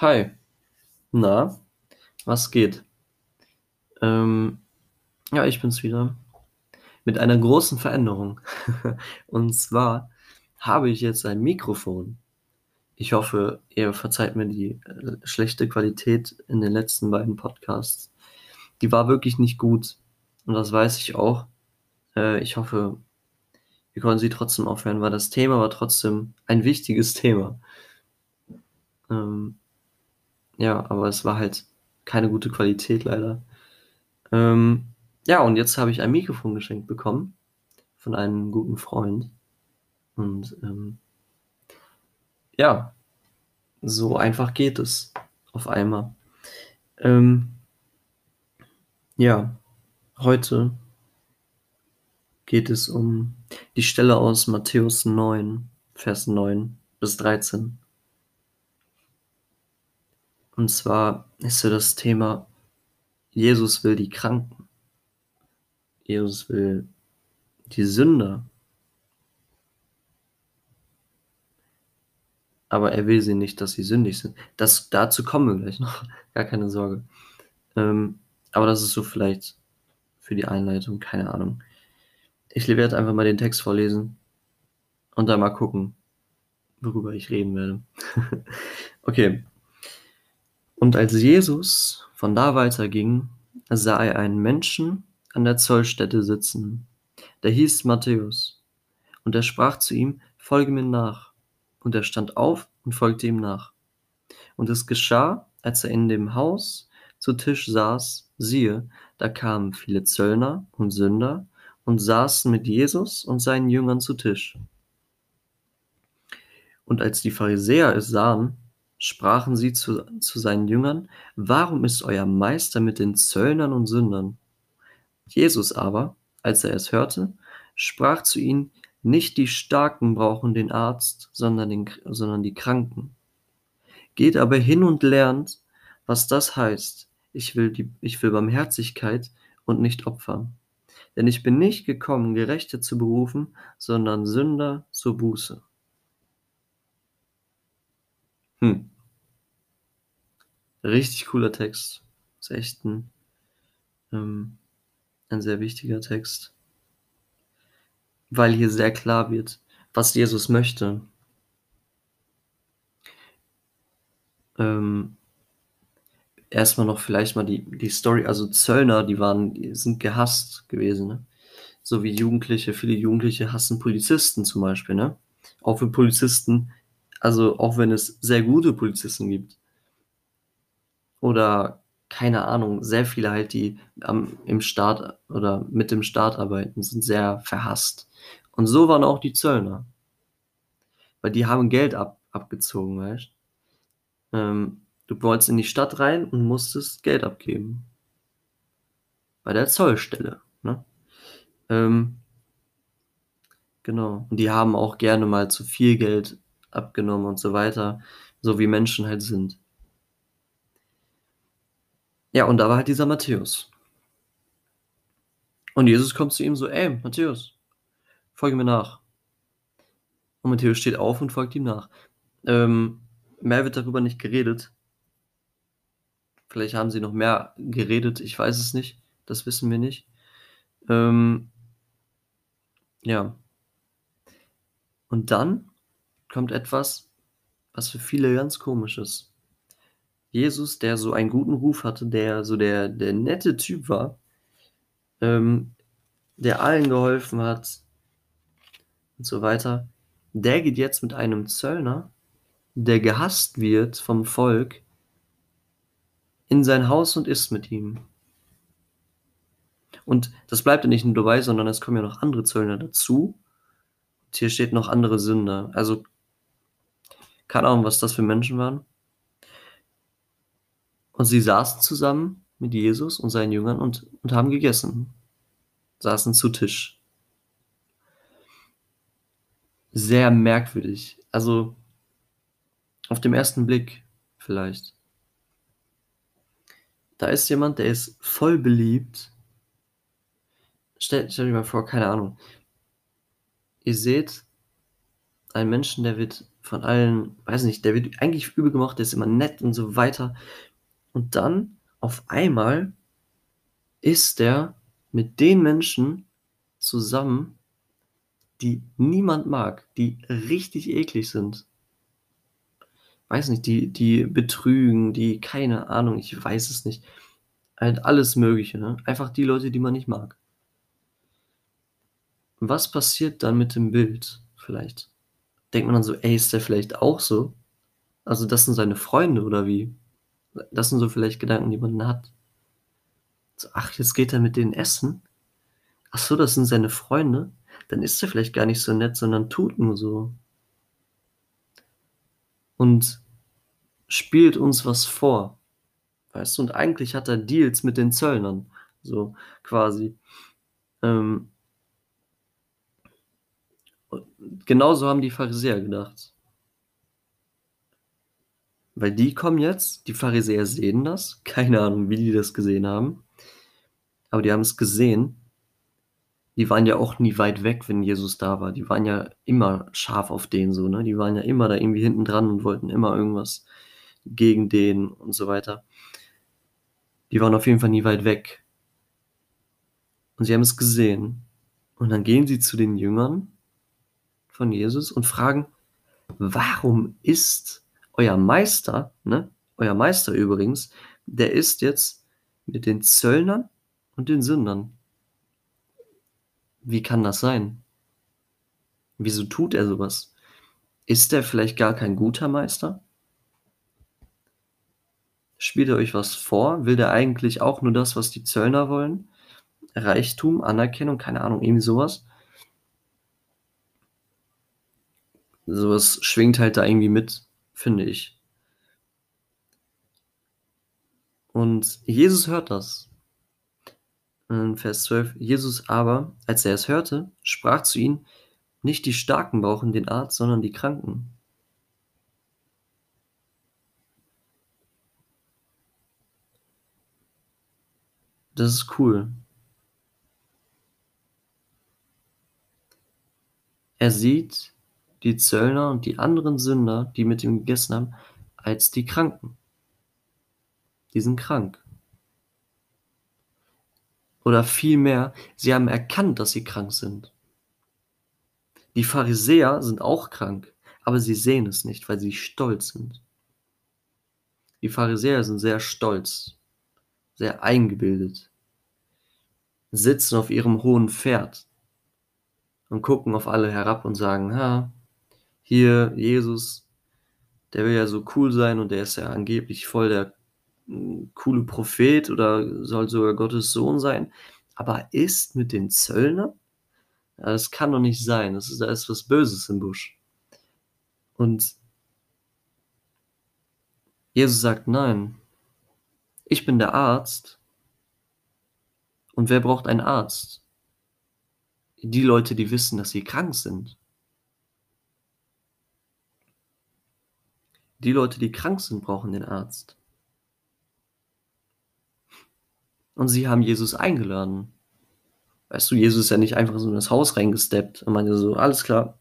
Hi. Na, was geht? Ähm, ja, ich bin's wieder. Mit einer großen Veränderung. Und zwar habe ich jetzt ein Mikrofon. Ich hoffe, ihr verzeiht mir die äh, schlechte Qualität in den letzten beiden Podcasts. Die war wirklich nicht gut. Und das weiß ich auch. Äh, ich hoffe, wir konnten sie trotzdem aufhören, weil das Thema war trotzdem ein wichtiges Thema. Ähm, ja, aber es war halt keine gute Qualität leider. Ähm, ja, und jetzt habe ich ein Mikrofon geschenkt bekommen von einem guten Freund. Und ähm, ja, so einfach geht es auf einmal. Ähm, ja, heute geht es um die Stelle aus Matthäus 9, Vers 9 bis 13. Und zwar ist so das Thema, Jesus will die Kranken. Jesus will die Sünder. Aber er will sie nicht, dass sie sündig sind. Das, dazu kommen wir gleich noch. Gar keine Sorge. Ähm, aber das ist so vielleicht für die Einleitung, keine Ahnung. Ich werde einfach mal den Text vorlesen und dann mal gucken, worüber ich reden werde. okay. Und als Jesus von da weiterging, sah er einen Menschen an der Zollstätte sitzen. Der hieß Matthäus. Und er sprach zu ihm, folge mir nach. Und er stand auf und folgte ihm nach. Und es geschah, als er in dem Haus zu Tisch saß, siehe, da kamen viele Zöllner und Sünder und saßen mit Jesus und seinen Jüngern zu Tisch. Und als die Pharisäer es sahen, sprachen sie zu, zu seinen Jüngern, warum ist euer Meister mit den Zöllnern und Sündern? Jesus aber, als er es hörte, sprach zu ihnen, nicht die Starken brauchen den Arzt, sondern, den, sondern die Kranken. Geht aber hin und lernt, was das heißt. Ich will, die, ich will Barmherzigkeit und nicht Opfer. Denn ich bin nicht gekommen, Gerechte zu berufen, sondern Sünder zur Buße. Hm. Richtig cooler Text. Ist echt ein, ähm, ein sehr wichtiger Text. Weil hier sehr klar wird, was Jesus möchte. Ähm, erstmal noch vielleicht mal die, die Story, also Zöllner, die waren, die sind gehasst gewesen, ne? So wie Jugendliche, viele Jugendliche hassen Polizisten zum Beispiel, ne? Auch für Polizisten, also auch wenn es sehr gute Polizisten gibt. Oder keine Ahnung, sehr viele halt, die am, im Staat oder mit dem Staat arbeiten, sind sehr verhasst. Und so waren auch die Zöllner. Weil die haben Geld ab, abgezogen, weißt ähm, du? wolltest in die Stadt rein und musstest Geld abgeben. Bei der Zollstelle, ne? Ähm, genau. Und die haben auch gerne mal zu viel Geld abgenommen und so weiter, so wie Menschen halt sind. Ja, und da war halt dieser Matthäus. Und Jesus kommt zu ihm so, ey, Matthäus, folge mir nach. Und Matthäus steht auf und folgt ihm nach. Ähm, mehr wird darüber nicht geredet. Vielleicht haben sie noch mehr geredet, ich weiß es nicht. Das wissen wir nicht. Ähm, ja. Und dann kommt etwas, was für viele ganz komisch ist. Jesus, der so einen guten Ruf hatte, der so der, der nette Typ war, ähm, der allen geholfen hat und so weiter, der geht jetzt mit einem Zöllner, der gehasst wird vom Volk, in sein Haus und isst mit ihm. Und das bleibt ja nicht nur dabei, sondern es kommen ja noch andere Zöllner dazu. Und hier steht noch andere Sünder. Also, keine Ahnung, was das für Menschen waren. Und sie saßen zusammen mit Jesus und seinen Jüngern und, und haben gegessen. Saßen zu Tisch. Sehr merkwürdig. Also auf dem ersten Blick vielleicht. Da ist jemand, der ist voll beliebt. Stellt stell euch mal vor, keine Ahnung. Ihr seht einen Menschen, der wird von allen weiß nicht, der wird eigentlich übel gemocht, der ist immer nett und so weiter. Und dann auf einmal ist der mit den Menschen zusammen, die niemand mag, die richtig eklig sind. Weiß nicht, die die betrügen, die keine Ahnung, ich weiß es nicht. Halt alles Mögliche, ne? Einfach die Leute, die man nicht mag. Was passiert dann mit dem Bild vielleicht? Denkt man dann so: „Ey, ist der vielleicht auch so?“ Also, das sind seine Freunde oder wie? Das sind so vielleicht Gedanken, die man hat. So: „Ach, jetzt geht er mit denen essen? Ach so, das sind seine Freunde? Dann ist er vielleicht gar nicht so nett, sondern tut nur so.“ Und spielt uns was vor, weißt du? Und eigentlich hat er Deals mit den Zöllnern, so quasi. Ähm genauso haben die Pharisäer gedacht. Weil die kommen jetzt, die Pharisäer sehen das, keine Ahnung, wie die das gesehen haben. Aber die haben's gesehen. Die waren ja auch nie weit weg, wenn Jesus da war. Die waren ja immer scharf auf den so, ne? Die waren ja immer da irgendwie hinten dran und wollten immer irgendwas gegen den und so weiter. Die waren auf jeden Fall nie weit weg. Und sie haben es gesehen. Und dann gehen sie zu den Jüngern von Jesus und fragen: „Warum isst euer Meister“, ne? Euer Meister übrigens, der isst jetzt mit den Zöllnern und den Sündern. Wie kann das sein? Wieso tut er so was? Ist der vielleicht gar kein guter Meister? Spielt er euch was vor? Will der eigentlich auch nur das, was die Zöllner wollen? Reichtum, Anerkennung, keine Ahnung, irgendwie so was? So was schwingt halt da irgendwie mit, finde ich. Und Jesus hört das. In Vers 12: „Jesus aber, als er es hörte, sprach zu ihnen: ‚Nicht die Starken brauchen den Arzt, sondern die Kranken.‘“ Das ist cool. Er sieht die Zöllner und die anderen Sünder, die mit ihm gegessen haben, als die Kranken. Die sind krank. Oder vielmehr, sie haben erkannt, dass sie krank sind. Die Pharisäer sind auch krank, aber sie sehen es nicht, weil sie stolz sind. Die Pharisäer sind sehr stolz, sehr eingebildet, sitzen auf ihrem hohen Pferd und gucken auf alle herab und sagen: „Ha, hier Jesus, der will ja so cool sein und der ist ja angeblich voll der, hm, coole Prophet oder soll sogar Gottes Sohn sein, aber isst mit den Zöllnern? Ja, das kann doch nicht sein. Das ist da ist was Böses im Busch.“ Und Jesus sagt: „Nein. Ich bin der Arzt.“ Und wer braucht einen Arzt? Die Leute, die wissen, dass sie krank sind. Die Leute, die krank sind, brauchen den Arzt. Und sie haben Jesus eingeladen. Weißt du, Jesus ist ja nicht einfach so in das Haus reingesteppt und meinte so: „Alles klar.“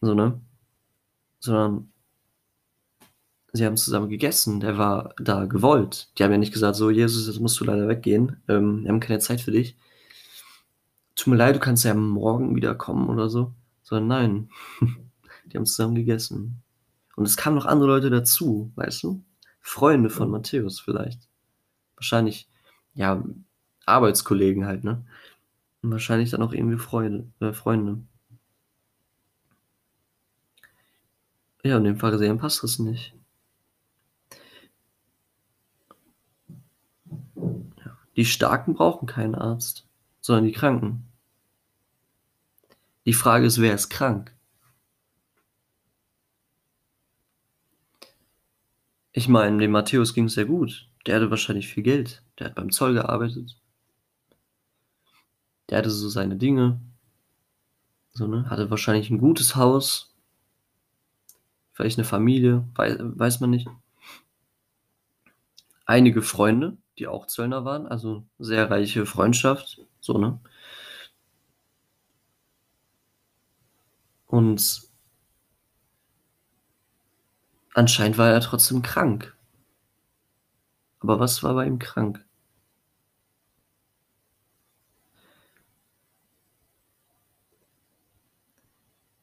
So, ne? Sondern sie haben zusammen gegessen. Der war da gewollt. Die haben ja nicht gesagt: „So, Jesus, jetzt musst du leider weggehen. Ähm, wir haben keine Zeit für dich.“ „Tut mir leid, du kannst ja morgen wiederkommen“ oder so. Sondern nein, die haben zusammen gegessen. Und es kamen noch andere Leute dazu, weißt du? Freunde von Matthäus vielleicht. Wahrscheinlich, ja, Arbeitskollegen halt, ne? Und wahrscheinlich dann auch irgendwie Freude äh, Freunde. Ja, und den Pharisäern passt das nicht. Ja. Die Starken brauchen keinen Arzt, sondern die Kranken. Die Frage ist, wer ist krank? Ich meine, dem Matthäus ging's sehr gut. Der hatte wahrscheinlich viel Geld. Der hat beim Zoll gearbeitet. Der hatte so seine Dinge. So, ne? Hatte wahrscheinlich 'n gutes Haus. Vielleicht 'ne Familie, wei weiß man nicht. Einige Freunde, die auch Zöllner waren, also sehr reiche Freundschaft, so, ne? Und anscheinend war er trotzdem krank. Aber was war bei ihm krank?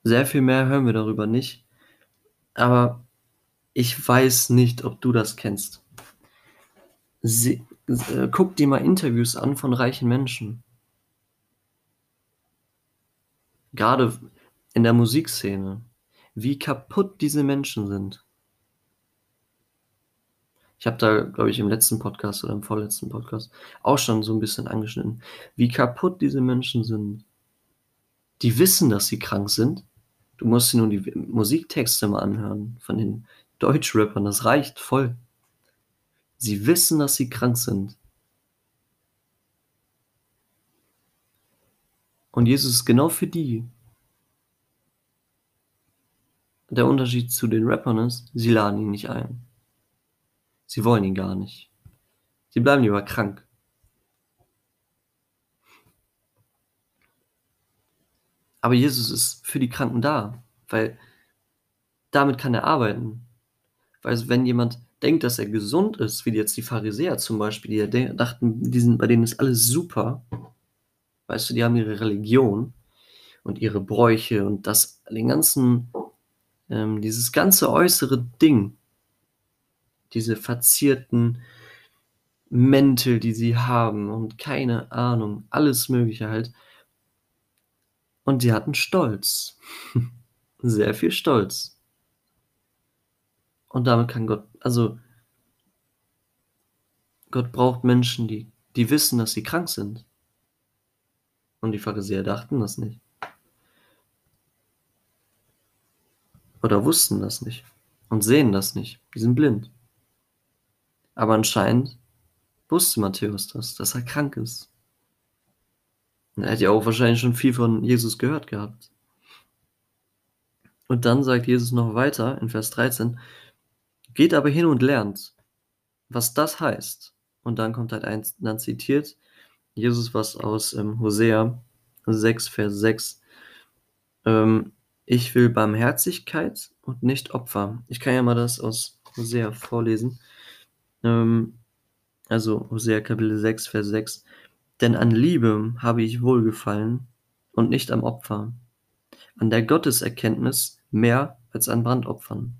Sehr viel mehr hören wir darüber nicht, aber ich weiß nicht, ob du das kennst. Sie, äh, guck dir mal Interviews an von reichen Menschen. Gerade in der Musikszene, wie kaputt diese Menschen sind. Ich habe da, glaube ich, im letzten Podcast oder im vorletzten Podcast auch schon so ein bisschen angeschnitten, wie kaputt diese Menschen sind. Die wissen, dass sie krank sind. Du musst dir nur die Musiktexte mal anhören von den Deutschrappern. Das reicht voll. Sie wissen, dass sie krank sind. Und Jesus ist genau für die. Der Unterschied zu den Rappern ist, sie laden ihn nicht ein. Sie wollen ihn gar nicht. Sie bleiben lieber krank. Aber Jesus ist für die Kranken da, weil damit kann er arbeiten. Weil wenn jemand denkt, dass er gesund ist, wie jetzt die Pharisäer zum Beispiel, die dachten, die sind, bei denen ist alles super, weißt du, die haben ihre Religion und ihre Bräuche und das, den ganzen, ähm, dieses ganze äußere Ding, diese verzierten Mäntel, die sie haben und keine Ahnung, alles Mögliche halt. Und sie hatten Stolz. Sehr viel Stolz. Und damit kann Gott, also Gott braucht Menschen, die, die wissen, dass sie krank sind. Und die Pharisäer dachten das nicht. Oder wussten das nicht. Und sehen das nicht. Die sind blind. Aber anscheinend wusste Matthäus das, dass er krank ist. Und er hat ja auch wahrscheinlich schon viel von Jesus gehört gehabt. Und dann sagt Jesus noch weiter in Vers 13, geht aber hin und lernt, was das heißt. Und dann kommt halt eins, dann zitiert Jesus was aus ähm, Hosea 6, Vers 6. Ähm, ich will Barmherzigkeit und nicht Opfer. Ich kann ja mal das aus Hosea vorlesen. Ähm, also Hosea Kapitel 6, Vers 6. Denn an Liebe habe ich Wohlgefallen und nicht am Opfer, an der Gotteserkenntnis mehr als an Brandopfern.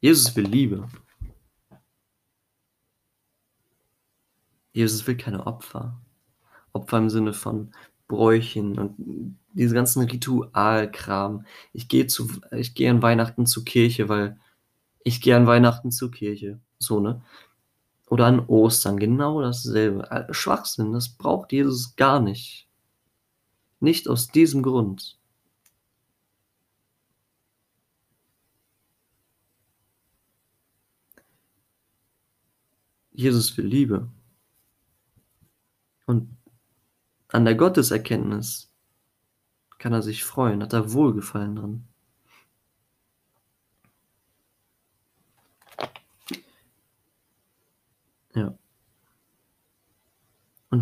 Jesus will Liebe. Jesus will keine Opfer. Opfer im Sinne von Bräuchen und diese ganzen Ritualkram. Ich gehe zu, ich gehe an Weihnachten zur Kirche, weil ich gehe an Weihnachten zur Kirche. So, ne? Oder an Ostern, genau dasselbe. Äh, Schwachsinn, das braucht Jesus gar nicht. Nicht aus diesem Grund. Jesus will Liebe. Und an der Gotteserkenntnis kann er sich freuen, hat er Wohlgefallen dran.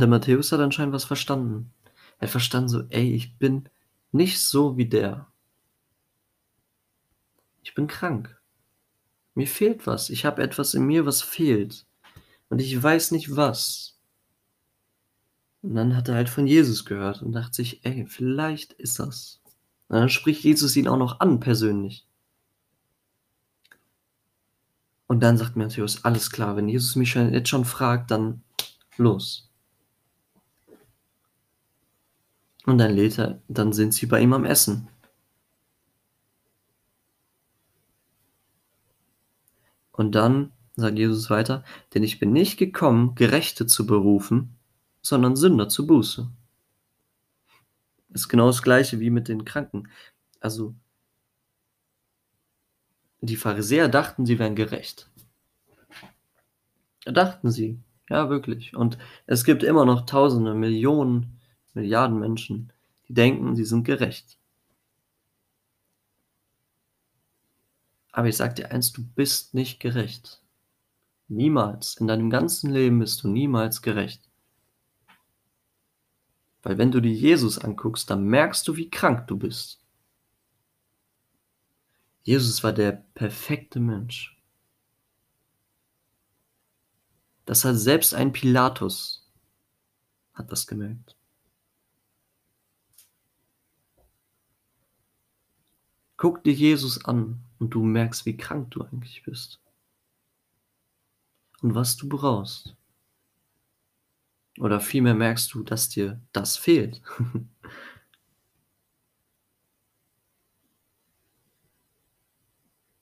Und der Matthäus hat anscheinend was verstanden. Er hat verstanden so, ey, ich bin nicht so wie der. Ich bin krank. Mir fehlt was. Ich habe etwas in mir, was fehlt. Und ich weiß nicht was. Und dann hat er halt von Jesus gehört und dachte sich, ey, vielleicht ist das. Und dann spricht Jesus ihn auch noch an, persönlich. Und dann sagt Matthäus, alles klar, wenn Jesus mich jetzt schon fragt, dann los. Und dann lädt er, dann sind sie bei ihm am Essen. Und dann sagt Jesus weiter, denn ich bin nicht gekommen, Gerechte zu berufen, sondern Sünder zu Buße. Das ist genau das gleiche wie mit den Kranken. Also die Pharisäer dachten, sie wären gerecht. Dachten sie. Ja, wirklich. Und es gibt immer noch Tausende, Millionen, Milliarden Menschen, die denken, sie sind gerecht. Aber ich sag dir eins, du bist nicht gerecht. Niemals. In deinem ganzen Leben bist du niemals gerecht. Weil wenn du dir Jesus anguckst, dann merkst du, wie krank du bist. Jesus war der perfekte Mensch. Das hat selbst ein Pilatus hat das gemerkt. Guck dir Jesus an und du merkst, wie krank du eigentlich bist. Und was du brauchst. Oder vielmehr merkst du, dass dir das fehlt.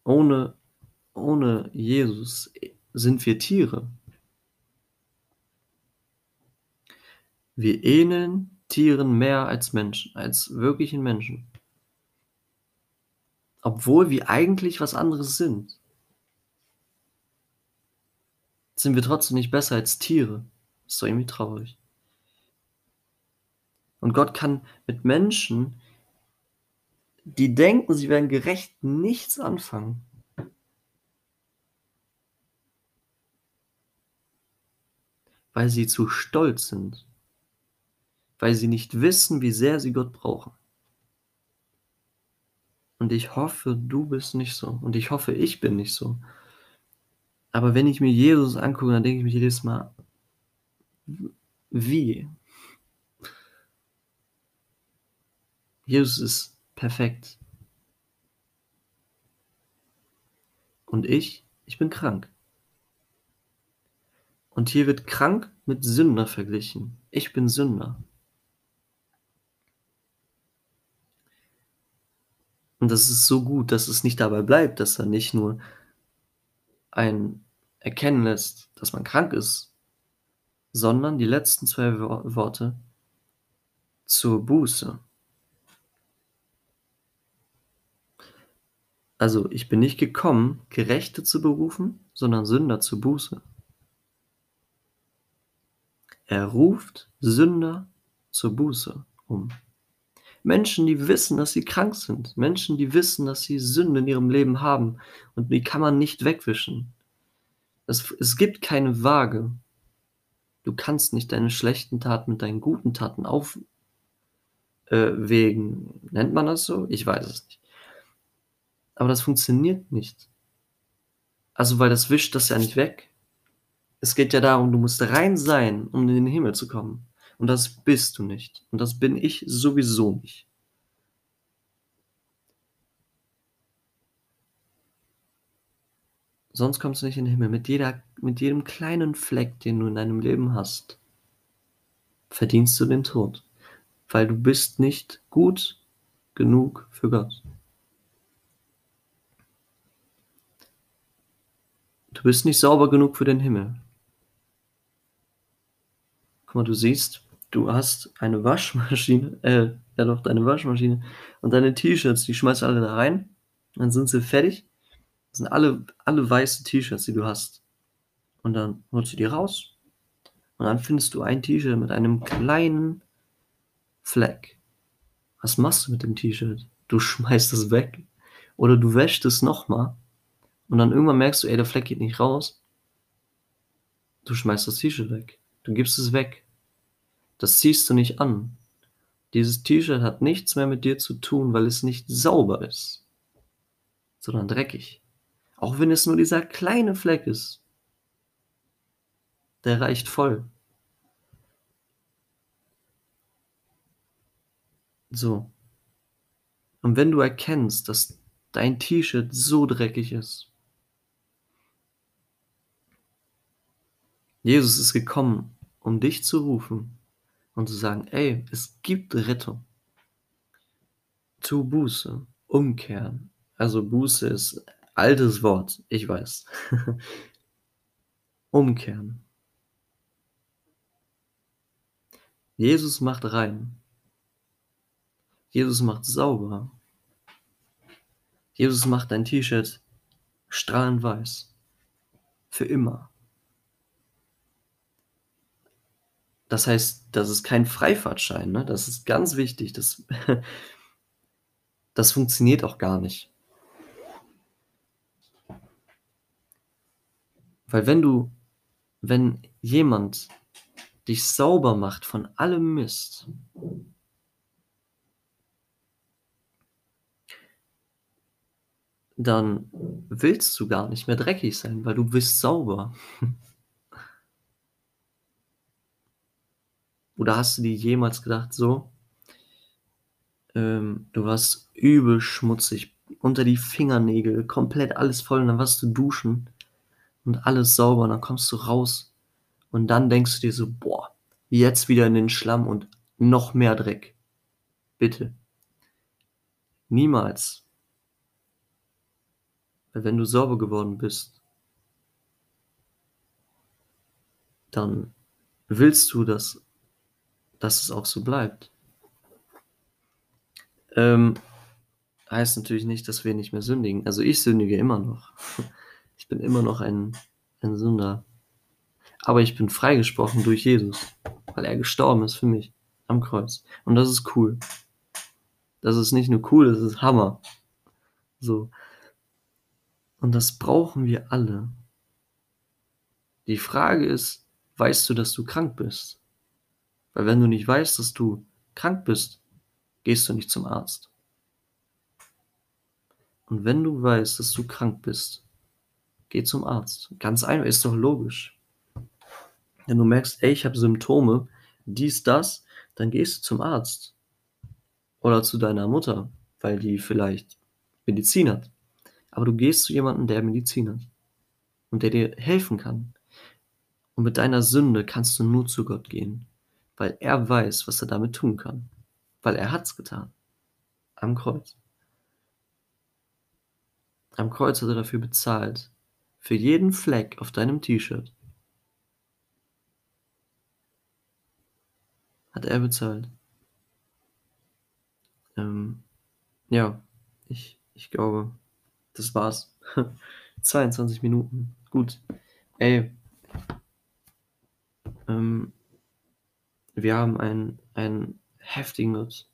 ohne, ohne Jesus sind wir Tiere. Wir ähneln Tieren mehr als Menschen, als wirklichen Menschen. Obwohl wir eigentlich was anderes sind. Sind wir trotzdem nicht besser als Tiere. ist doch irgendwie traurig. Und Gott kann mit Menschen, die denken, sie werden gerecht, nichts anfangen. Weil sie zu stolz sind weil sie nicht wissen, wie sehr sie Gott brauchen. Und ich hoffe, du bist nicht so. Und ich hoffe, ich bin nicht so. Aber wenn ich mir Jesus angucke, dann denke ich mir jedes Mal, wie? Jesus ist perfekt. Und ich, ich bin krank. Und hier wird krank mit Sünder verglichen. Ich bin Sünder. Und das ist so gut, dass es nicht dabei bleibt, dass er nicht nur ein erkennen lässt, dass man krank ist, sondern die letzten zwei Worte zur Buße. Also, ich bin nicht gekommen, Gerechte zu berufen, sondern Sünder zur Buße. Er ruft Sünder zur Buße um. Menschen, die wissen, dass sie krank sind. Menschen, die wissen, dass sie Sünde in ihrem Leben haben. Und die kann man nicht wegwischen. Es, es gibt keine Waage. Du kannst nicht deine schlechten Taten mit deinen guten Taten aufwägen. Äh, Nennt man das so? Ich weiß es nicht. Aber das funktioniert nicht. Also, weil das wischt das ja nicht weg. Es geht ja darum, du musst rein sein, um in den Himmel zu kommen. Und das bist du nicht. Und das bin ich sowieso nicht. Sonst kommst du nicht in den Himmel. Mit, jeder, mit jedem kleinen Fleck, den du in deinem Leben hast, verdienst du den Tod. Weil du bist nicht gut genug für Gott. Du bist nicht sauber genug für den Himmel. Guck mal, du siehst, du hast eine Waschmaschine, äh, ja doch, deine Waschmaschine und deine T-Shirts, die schmeißt du alle da rein, dann sind sie fertig. Das sind alle, alle weiße T-Shirts, die du hast. Und dann holst du die raus und dann findest du ein T-Shirt mit einem kleinen Fleck. Was machst du mit dem T-Shirt? Du schmeißt es weg. Oder du wäschst es nochmal und dann irgendwann merkst du, ey, der Fleck geht nicht raus. Du schmeißt das T-Shirt weg. Du gibst es weg. Das ziehst du nicht an. Dieses T-Shirt hat nichts mehr mit dir zu tun, weil es nicht sauber ist, sondern dreckig. Auch wenn es nur dieser kleine Fleck ist. Der reicht voll. So. Und wenn du erkennst, dass dein T-Shirt so dreckig ist, Jesus ist gekommen, um dich zu rufen und zu sagen, ey, es gibt Rettung. Tu Buße, umkehren. Also Buße ist altes Wort, ich weiß. umkehren. Jesus macht rein. Jesus macht sauber. Jesus macht dein T-Shirt strahlend weiß. Für immer. Das heißt, das ist kein Freifahrtschein, ne? Das ist ganz wichtig. Das, das funktioniert auch gar nicht. Weil wenn du, wenn jemand dich sauber macht von allem Mist dann willst du gar nicht mehr dreckig sein, weil du bist sauber. Oder hast du dir jemals gedacht, so, ähm, du warst übel schmutzig, unter die Fingernägel, komplett alles voll, und dann warst du duschen und alles sauber, und dann kommst du raus und dann denkst du dir so, boah, jetzt wieder in den Schlamm und noch mehr Dreck. Bitte. Niemals. Weil wenn du sauber geworden bist, dann willst du, dass, dass es auch so bleibt. Ähm, heißt natürlich nicht, dass wir nicht mehr sündigen. Also ich sündige immer noch. Ich bin immer noch ein, ein Sünder. Aber ich bin freigesprochen durch Jesus, weil er gestorben ist für mich am Kreuz. Und das ist cool. Das ist nicht nur cool, das ist Hammer. So. Und das brauchen wir alle. Die Frage ist, weißt du, dass du krank bist? Weil wenn du nicht weißt, dass du krank bist, gehst du nicht zum Arzt. Und wenn du weißt, dass du krank bist, geh zum Arzt. Ganz einfach, ist doch logisch. Wenn du merkst, ey, ich habe Symptome, dies, das, dann gehst du zum Arzt. Oder zu deiner Mutter, weil die vielleicht Medizin hat. Aber du gehst zu jemandem, der Medizin hat und der dir helfen kann. Und mit deiner Sünde kannst du nur zu Gott gehen, weil er weiß, was er damit tun kann. Weil er hat's getan. Am Kreuz. Am Kreuz hat er dafür bezahlt. Für jeden Fleck auf deinem T-Shirt. Hat er bezahlt. Ähm, ja, ich, ich glaube, das war's. 22 Minuten. Gut. Ey. Ähm, wir haben einen, einen heftigen Gott.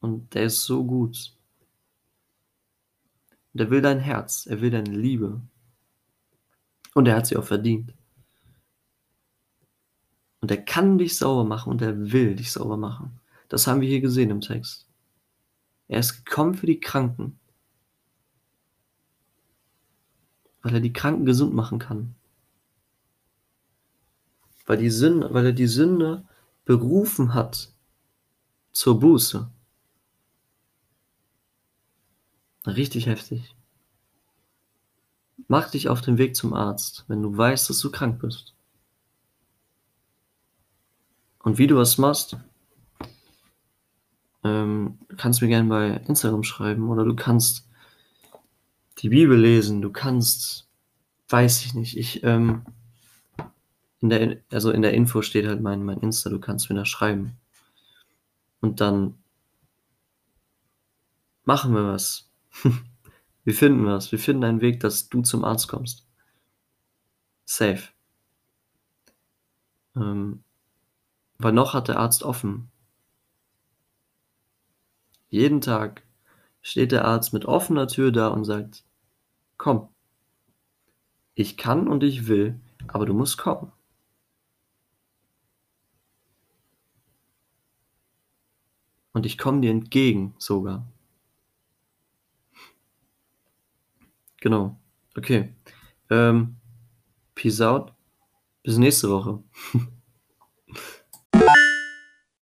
Und der ist so gut. Der will dein Herz, er will deine Liebe. Und er hat sie auch verdient. Und er kann dich sauber machen und er will dich sauber machen. Das haben wir hier gesehen im Text. Er ist gekommen für die Kranken, weil er die Kranken gesund machen kann. Weil, die Sünde, weil er die Sünde berufen hat zur Buße. Richtig heftig. Mach dich auf den Weg zum Arzt, wenn du weißt, dass du krank bist. Und wie du was machst, ähm, kannst mir gerne bei Instagram schreiben oder du kannst die Bibel lesen, du kannst, weiß ich nicht, ich, ähm, in der, also in der Info steht halt mein, mein Insta, du kannst mir da schreiben. Und dann machen wir was. wir finden was. Wir finden einen Weg, dass du zum Arzt kommst. Safe. Ähm, weil noch hat der Arzt offen. Jeden Tag steht der Arzt mit offener Tür da und sagt, komm, ich kann und ich will, aber du musst kommen. Und ich komme dir entgegen sogar. Genau. Okay. Ähm, peace out. Bis nächste Woche.